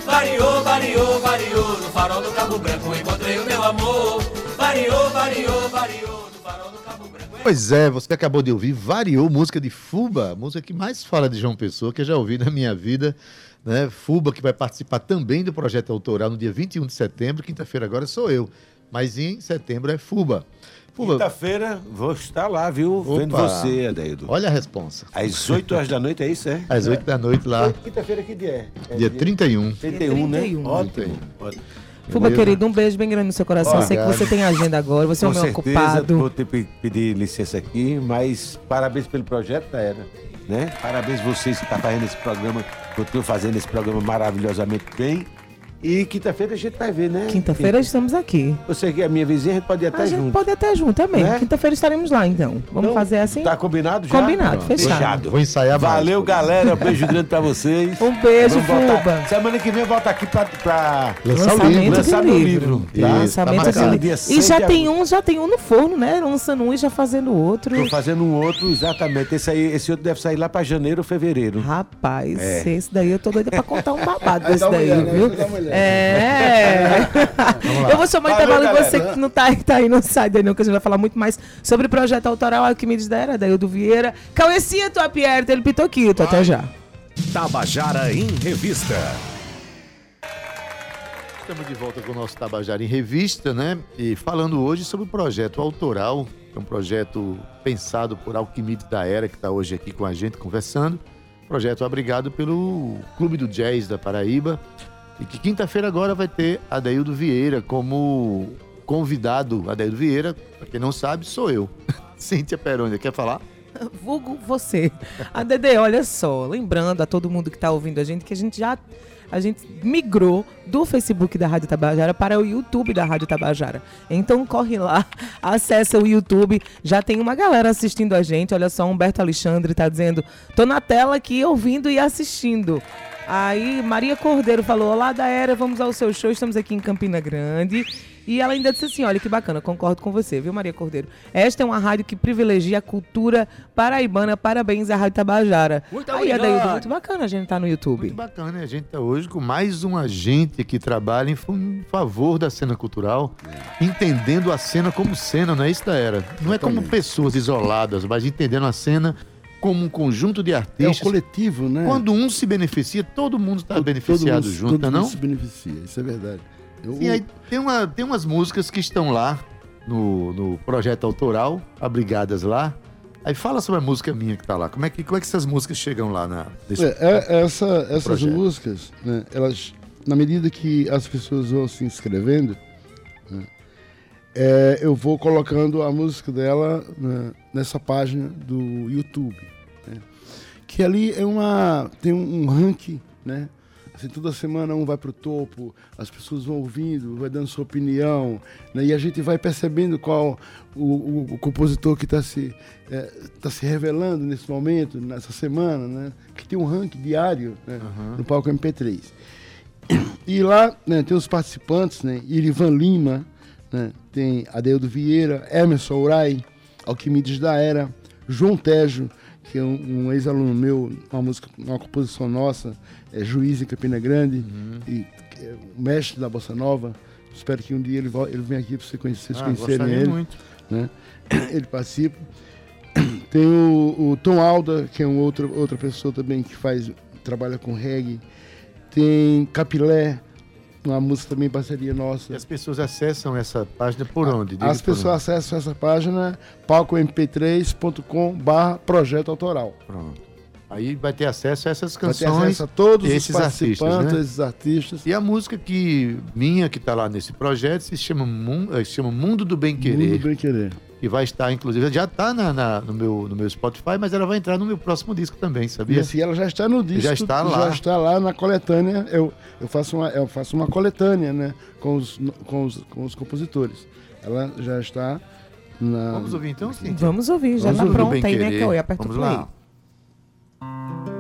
Variou, variou, variou, no farol do Cabo Branco encontrei o meu amor. Variou, variou, variou, no farol do Cabo Branco. Pois é, você acabou de ouvir Variou, música de Fuba, música que mais fala de João Pessoa, que eu já ouvi na minha vida. Né? Fuba, que vai participar também do projeto autoral no dia 21 de setembro. Quinta-feira agora sou eu, mas em setembro é Fuba. Quinta-feira vou estar lá, viu? Vendo Opa. você, Adeildo. olha a responsa. Às 8 horas da noite, é isso, é? Às 8 da noite lá, Quinta-feira que dia é? é dia 31. 31, né? 31. Ótimo. Ótimo. Fuba, querido, um beijo bem grande no seu coração. Sei que você tem agenda agora, você é um meu certeza, ocupado. vou ter que pedir licença aqui, mas parabéns pelo projeto da Era. Né? Parabéns vocês que estão fazendo esse programa, continuam fazendo esse programa maravilhosamente bem. E quinta-feira a gente vai ver, né? Quinta-feira estamos aqui. Você que é minha vizinha, a gente pode ir até a gente junto. pode até junto também. Né? Quinta-feira estaremos lá, então. Vamos Então, fazer assim? Tá combinado já? Combinado, fechado. Vou ensaiar mais. Valeu, galera. Beijo grande pra vocês. Um beijo, Fuba. Semana que vem eu volto aqui pra, pra Lançar o livro. lançar meu livro. Tá? tá Lançamento de livro. E 6 já tem um, já tem um no forno, né? Lançando um e já fazendo outro. Tô fazendo um outro, exatamente. Esse, aí, esse outro deve sair lá pra janeiro ou fevereiro. Rapaz, É. esse daí eu tô doida pra contar um babado desse daí, né? viu? Dá É. Eu vou chamar o Valeu, intervalo e você galera. que não tá, tá aí, não sai daí não, que a gente vai falar muito mais sobre o projeto autoral Arquimedes da Era, daí o do Vieira. Cauecia, tua Pierre, ele pitoquito. Até já. Tabajara em Revista. Estamos de volta com o nosso Tabajara em Revista, né? E falando hoje sobre o projeto autoral, que é um projeto pensado por Alquimides da Era, que está hoje aqui com a gente conversando. Projeto abrigado pelo Clube do Jazz da Paraíba. E que quinta-feira agora vai ter Adaildo Vieira como convidado. Adaildo Vieira, para quem não sabe, sou eu. Cíntia Perônia, quer falar? Vulgo você. A Dede, olha só, lembrando a todo mundo que está ouvindo a gente que a gente já a gente migrou do Facebook da Rádio Tabajara para o YouTube da Rádio Tabajara. Então corre lá, acessa o YouTube. Já tem uma galera assistindo a gente. Olha só, Humberto Alexandre está dizendo: tô na tela aqui ouvindo e assistindo. Aí Maria Cordeiro falou: Olá, da Era, vamos ao seu show. Estamos aqui em Campina Grande. E ela ainda disse assim: Olha que bacana, concordo com você, viu, Maria Cordeiro? Esta é uma rádio que privilegia a cultura paraibana. Parabéns à Rádio Tabajara. Muito Aí. Adaildo, muito bacana a gente estar no YouTube. Muito bacana, né? A gente está hoje com mais um agente que trabalha em fa- em favor da cena cultural, entendendo a cena como cena, não é isso da era. Não é como pessoas isoladas, mas entendendo a cena como um conjunto de É artistas. coletivo, né? Quando um se beneficia, todo mundo está beneficiado todo mundo- junto, todo não é mundo se beneficia, isso é verdade. Eu, E aí tem, uma, tem umas músicas que estão lá no, no projeto autoral, abrigadas lá. Aí fala sobre a música minha que tá lá. Como é que, como é que essas músicas chegam lá na, nesse É, é- essa- essas projeto. músicas, né, elas, na medida que as pessoas vão se inscrevendo, é, eu vou colocando a música dela né, nessa página do YouTube. né, que ali é uma. tem um, um ranking, né? Assim, toda semana um vai para o topo, as pessoas vão ouvindo, vai dando sua opinião, né, e a gente vai percebendo qual o, o- o compositor que está se, é, tá se revelando nesse momento, nessa semana, né? Que tem um ranking diário né, no palco MP3. E lá né, tem os participantes, né? Irivan Lima, né, tem Adeildo Vieira, Emerson Urai, Alquimides da Era, João Tejo, que é um, um ex-aluno meu, uma música, uma composição nossa, é Juiz em Campina Grande, e é o mestre da Bossa Nova. Espero que um dia ele, ele venha aqui para você conhecer, vocês Ah, conhecerem ele. muito. né? Ele participa. Tem o, o Tom Alda, que é um outro, outra pessoa também que faz, trabalha com reggae. Tem Capilé, uma música também parceria E nossa. as pessoas acessam essa página por onde? Diga As pessoas acessam essa página palcomp3.com barra projeto autoral. onde. Pronto. Aí vai ter acesso a essas Vai ter canções. acesso a todos e os esses artistas, participantes, né? esses artistas. E a música que minha, que está lá nesse projeto, se chama, eh, se chama Mundo do Bem Querer. Mundo bem querer. Que vai estar, inclusive, já está na, na- no, meu, no meu Spotify, mas ela vai entrar no meu próximo disco também, E sabia? assim, ela já está no disco. Já está lá. Já está lá na coletânea. Eu, eu, faço, uma, eu faço uma coletânea, né? Com os, com os, com os compositores. Ela já está na. Vamos ouvir então, sim. Vamos ouvir, já tá o pronta aí, né, Querer. Cauê? Aperta o Vamos play. lá. Que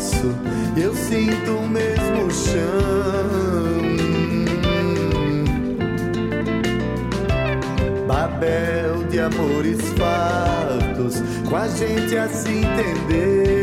passo, eu sinto o mesmo chão. Babel de amores fartos, com a gente a se entender.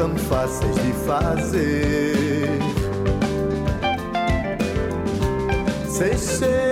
Tão fáceis de fazer. Você chega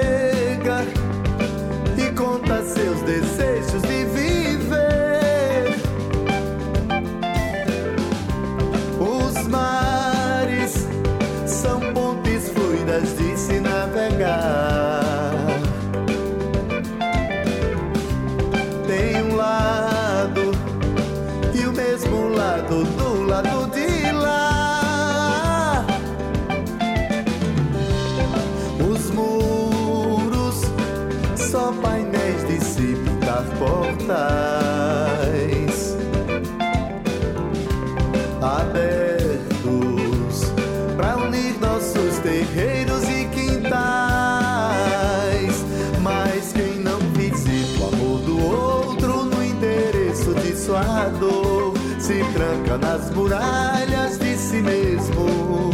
nas muralhas de si mesmo.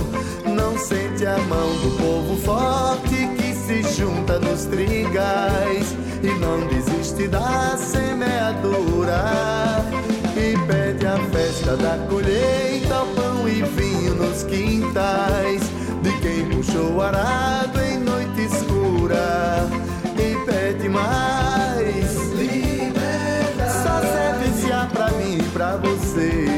Não sente a mão do povo forte que se junta nos trigais e não desiste da semeadura e pede a festa da colheita, pão e vinho nos quintais de quem puxou o arado em noite escura e pede mais liberdade. Só serve se há pra mim e pra você.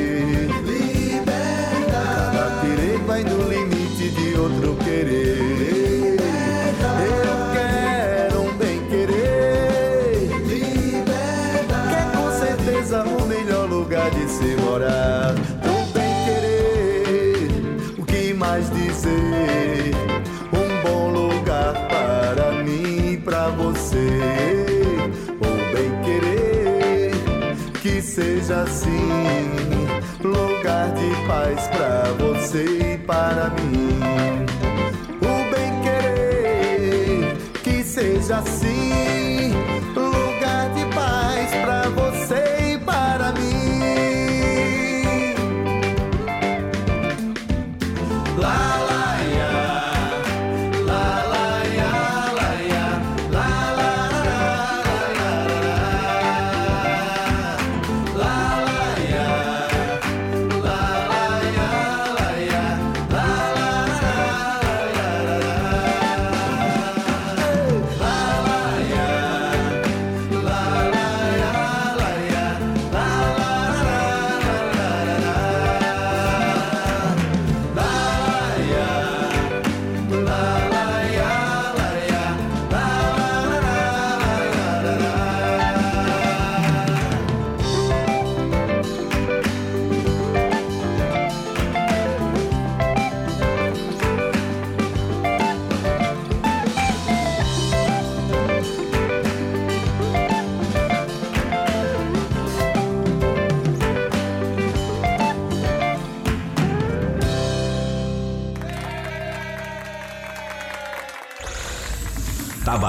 paz pra você e para mim. O bem querer que seja assim.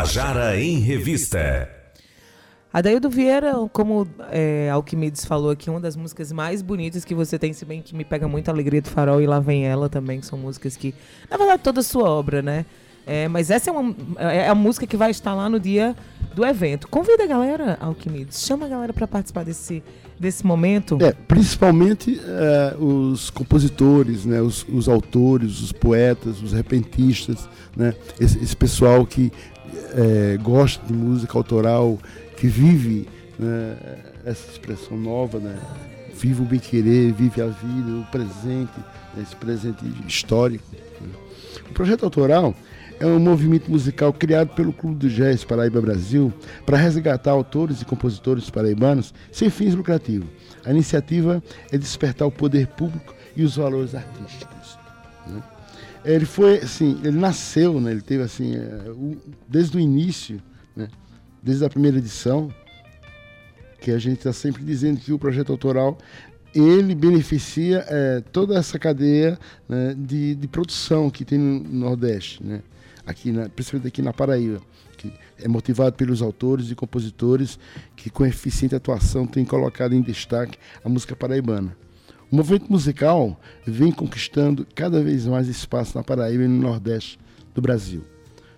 Tabajara em Revista. Adaildo Vieira, como é, Alquimedes falou aqui, uma das músicas mais bonitas que você tem, se bem que me pega muito a alegria do farol e lá vem ela também, que são músicas que, na verdade, toda a sua obra, né? É, mas essa é, uma, é a música que vai estar lá no dia do evento. Convida a galera, Alquimedes, chama a galera para participar desse, desse momento. É, principalmente é, os compositores, né, os, os autores, os poetas, os repentistas, né, esse, esse pessoal que é, gosta de música autoral, que vive né, essa expressão nova, né, vive o bem querer, vive a vida, o presente, né, esse presente histórico. né. O projeto autoral é um movimento musical criado pelo Clube do Jazz Paraíba Brasil para resgatar autores e compositores paraibanos sem fins lucrativos. A iniciativa é despertar o poder público e os valores artísticos. né. Ele foi, assim, ele nasceu, né, ele teve assim, é, desde o início, né, desde a primeira edição, que a gente está sempre dizendo que o projeto autoral ele beneficia eh, toda essa cadeia né, de, de produção que tem no Nordeste, né? aqui na, principalmente aqui na Paraíba, que é motivado pelos autores e compositores que com eficiente atuação têm colocado em destaque a música paraibana. O movimento musical vem conquistando cada vez mais espaço na Paraíba e no Nordeste do Brasil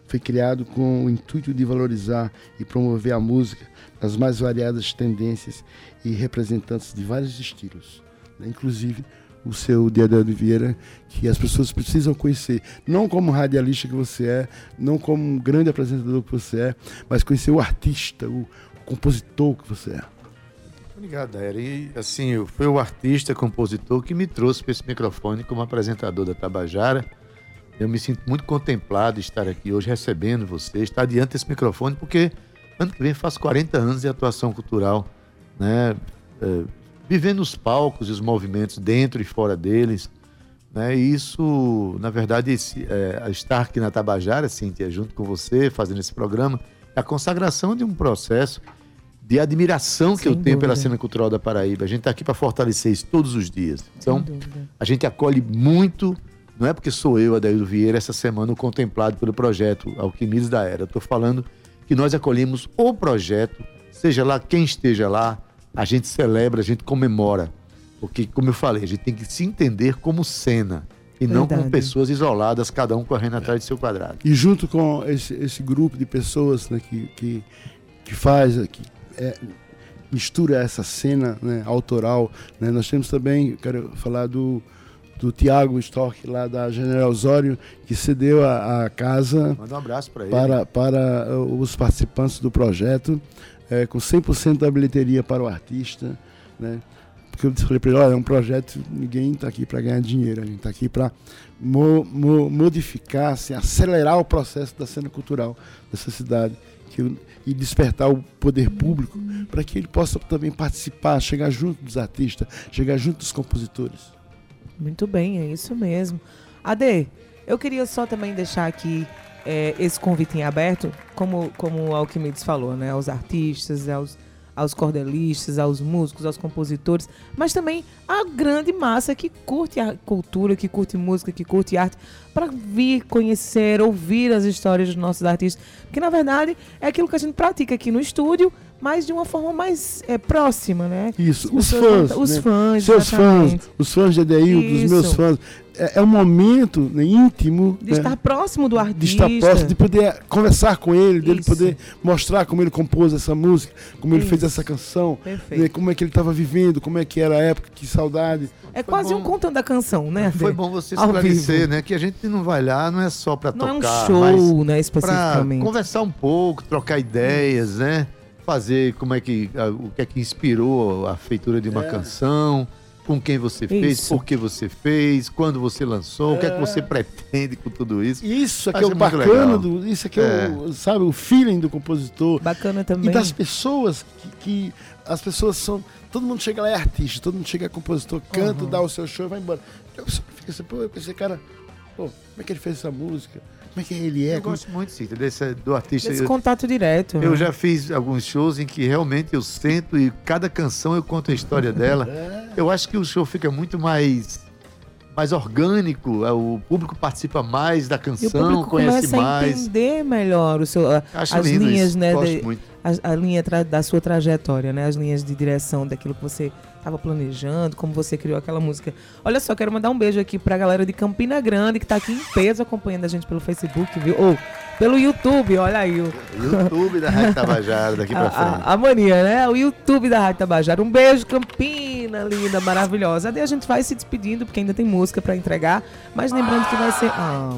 foi criado com o intuito de valorizar e promover a música nas mais variadas tendências e representantes de vários estilos, né? inclusive o seu Diadel de Vieira, que as pessoas precisam conhecer, não como radialista que você é, não como um grande apresentador que você é, mas conhecer o artista, o compositor que você é. Obrigado, Daíra. E assim, foi o artista, compositor que me trouxe para esse microfone como apresentador da Tabajara. Eu me sinto muito contemplado de estar aqui hoje recebendo você, estar diante desse microfone, porque ano que vem faço 40 anos de atuação cultural, né? É, vivendo os palcos e os movimentos dentro e fora deles. Né? E isso, na verdade, esse, é, estar aqui na Tabajara, Cíntia, junto com você, fazendo esse programa, é a consagração de um processo de admiração que Sem eu tenho pela cena cultural da Paraíba. A gente está aqui para fortalecer isso todos os dias. Então, a gente acolhe muito, não é porque sou eu, Adaildo Vieira, essa semana o contemplado pelo projeto Alquimistas da Era. Estou falando que nós acolhemos o projeto, seja lá quem esteja lá, a gente celebra, a gente comemora. Porque, como eu falei, a gente tem que se entender como cena e não como Verdade. pessoas isoladas, cada um correndo atrás de seu quadrado. E junto com esse, esse grupo de pessoas né, que, que, que faz, que é, mistura essa cena né, autoral, né, nós temos também, quero falar do, do Tiago Stork, lá da General Osório, que cedeu a, a casa Manda um abraço para ele. para, para uh, os participantes do projeto, é, com 100% da bilheteria para o artista. Né? Porque eu falei para ele: olha, é um projeto, ninguém está aqui para ganhar dinheiro, a gente está aqui para mo, mo- modificar, assim, acelerar o processo da cena cultural dessa cidade que, e despertar o poder público para que ele possa também participar, chegar junto dos artistas, chegar junto dos compositores. Muito bem, é isso mesmo. Ade, eu queria só também deixar aqui é, esse convite em aberto, como, como o Alquimedes falou, né? Aos artistas, aos, aos cordelistas, aos músicos, aos compositores, mas também a grande massa que curte a cultura, que curte música, que curte arte, para vir conhecer, ouvir as histórias dos nossos artistas. Porque, na verdade, é aquilo que a gente pratica aqui no estúdio, mas de uma forma mais é, próxima, né? Isso, os fãs. Os né? fãs, Seus exatamente. fãs, os fãs de Adeildo, os meus Isso. fãs. É, é um momento né, íntimo De né, estar próximo do artista. de estar próximo, de poder conversar com ele, dele Isso. poder mostrar como ele compôs essa música, como ele fez Isso. essa canção, Perfeito. né, como é que ele estava vivendo, como é que era a época, que saudade. É quase um bom. contando da canção, né? Foi bom você Ao esclarecer, né? Que a gente não vai lá, não é só para Não é tocar, um show, mas né, para especificamente. conversar um pouco, trocar ideias, né? Fazer como é que a- o que é que inspirou a feitura de uma canção, com quem você fez, Isso. por que você fez, quando você lançou, o que é que você pretende com tudo isso. Isso aqui Acho é o muito bacana, legal. do, isso aqui é, o, sabe, o feeling do compositor. Bacana também. E das pessoas que, que as pessoas são. Todo mundo chega lá é artista, todo mundo chega é compositor, canta, dá o seu show e vai embora. A pessoa fica assim, pô, esse cara, pô, como é que ele fez essa música? Como é que ele é? Eu Como- gosto muito, Cita, desse, do artista. Esse Eu, contato direto. eu né? já fiz alguns shows em que realmente eu sento e cada canção eu conto a história dela. Eu acho que o show fica muito mais mais orgânico, é, o público participa mais da E o canção, público conhece começa a mais. entender melhor o seu, Acho as linhas, isso, né? gosto de- muito. A, a linha da sua trajetória, né? As linhas de direção daquilo que você estava planejando, como você criou aquela música. Olha só, quero mandar um beijo aqui pra galera de Campina Grande que tá aqui em peso acompanhando a gente pelo Facebook, viu? Ou pelo YouTube, olha aí. O, YouTube da Rádio Tabajara, daqui pra a, frente. a- a mania, né? O YouTube da Rádio Tabajara. Um beijo, Campina, linda, maravilhosa. Daí a gente vai se despedindo, porque ainda tem música pra entregar. Mas lembrando que vai ser. Ah,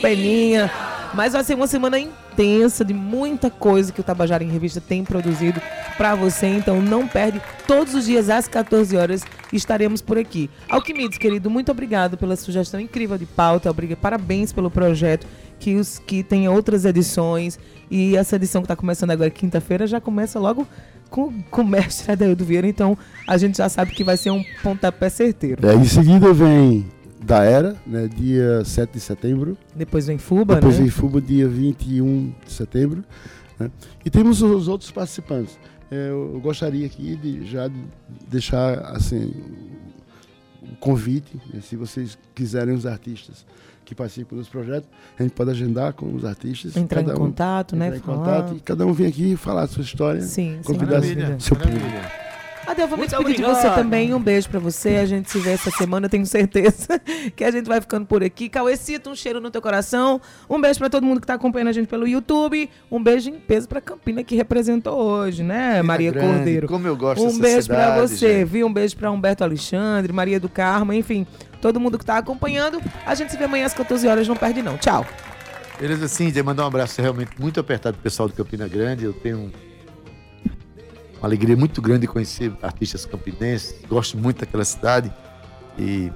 peninha. Mas vai ser uma semana intensa de muita coisa que o Tabajara em Revista tem produzido pra você. Então não perde. Todos os dias às 14 horas estaremos por aqui. Alquimides, querido, muito obrigado pela sugestão incrível de pauta. Obriga- Parabéns pelo projeto. Que, os, que tenha outras edições. E essa edição que está começando agora, quinta-feira, já começa logo com, com o mestre Adaildo Vieira. Então a gente já sabe que vai ser um pontapé certeiro. É, em seguida vem da Era, né, dia 7 de setembro. Depois vem Fuba, Depois né? vem Fuba, dia 21 de setembro. né? E temos os outros participantes. É, eu gostaria aqui de já deixar assim um convite, né, se vocês quiserem os artistas que participam dos projetos, a gente pode agendar com os artistas. Entrar em um- contato, né? entrar em falar. contato e cada um vem aqui falar a sua história. Sim, convidar dúvida. seu público. Adel, vou me Muito despedir de obrigado. você também. Um beijo pra você. A gente se vê essa semana, eu tenho certeza que a gente vai ficando por aqui. Cauecito, um cheiro no teu coração. Um beijo pra todo mundo que tá acompanhando a gente pelo YouTube. Um beijo em peso pra Campina que representou hoje, né, Maria Grande, Cordeiro? Como eu gosto Um beijo pra cidade, você, gente. viu? Um beijo pra Humberto Alexandre, Maria do Carmo, enfim, todo mundo que tá acompanhando. A gente se vê amanhã às 14 horas, não perde não. Tchau. Beleza, Cíntia, mandar um abraço realmente muito apertado pro pessoal do Campina Grande. Eu tenho um- uma alegria muito grande de conhecer artistas campinenses. Gosto muito daquela cidade e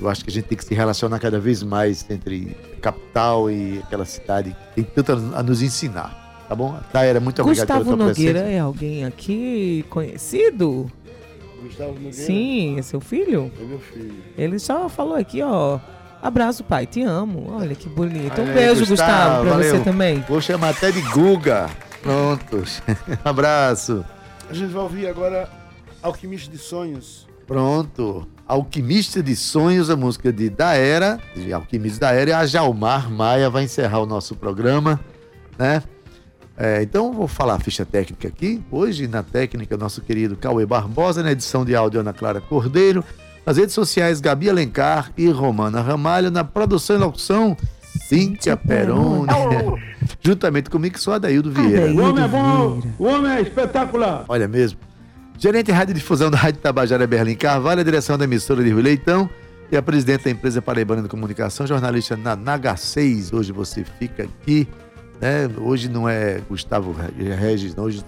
eu acho que a gente tem que se relacionar cada vez mais entre capital e aquela cidade que tem tanto a nos ensinar. Tá bom? Daera, muito obrigado Gustavo pela tua Nogueira presença. é alguém aqui conhecido? Gustavo Nogueira Sim, é seu filho? é meu filho. Ele só falou aqui, ó. Abraço, pai, te amo. Olha que bonito. Um aí, beijo, Gustavo, Gustavo, pra valeu. você também. Vou chamar até de Guga. Prontos. abraço. A gente vai ouvir agora Alquimista de Sonhos. Pronto. Alquimista de Sonhos, a música de Daera, de Alquimista da Era, e a Jalmar Maia vai encerrar o nosso programa, né? É, então, vou falar a ficha técnica aqui. Hoje, na técnica, nosso querido Cauê Barbosa, na edição de áudio, Ana Clara Cordeiro. Nas redes sociais, Gabi Alencar e Romana Ramalho. Na produção e locução, Cíntia Peroni. Juntamente comigo, que sou Adaildo Vieira. Adaildo Vieira. o homem é espetacular. Olha mesmo. Gerente de Rádio Difusão da Rádio Tabajara Berlim Carvalho, a direção da emissora de Rio Leitão e a presidente da empresa Paraibana de Comunicação, jornalista na Naga 6. Hoje você fica aqui, né? Hoje não é Gustavo Regis, não. Hoje,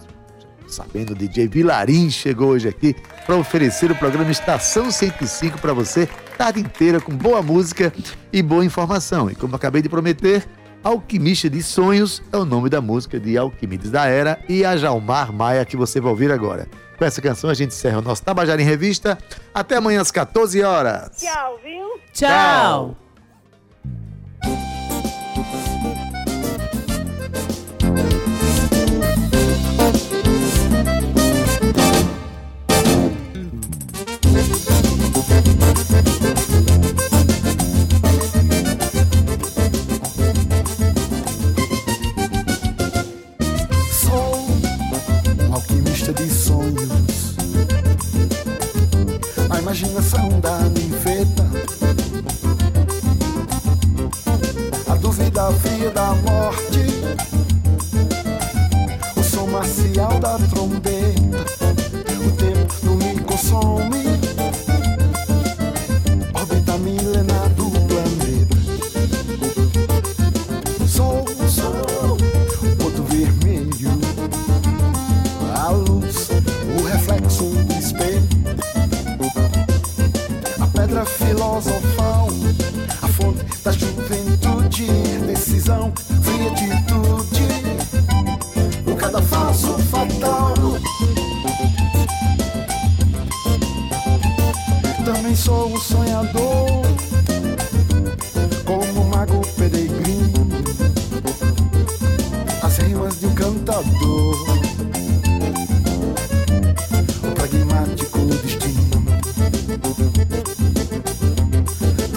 sabendo, o DJ Vilarim chegou hoje aqui para oferecer o programa Estação 105 para você, tarde inteira com boa música e boa informação. E como acabei de prometer, Alquimista de Sonhos é o nome da música de Alquimides da Era e a Jalmar Maia que você vai ouvir agora. Com essa canção a gente encerra o nosso Tabajara em Revista. Até amanhã às 14 horas. Tchau, viu? Tchau. Sou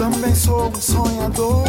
Também sou um sonhador,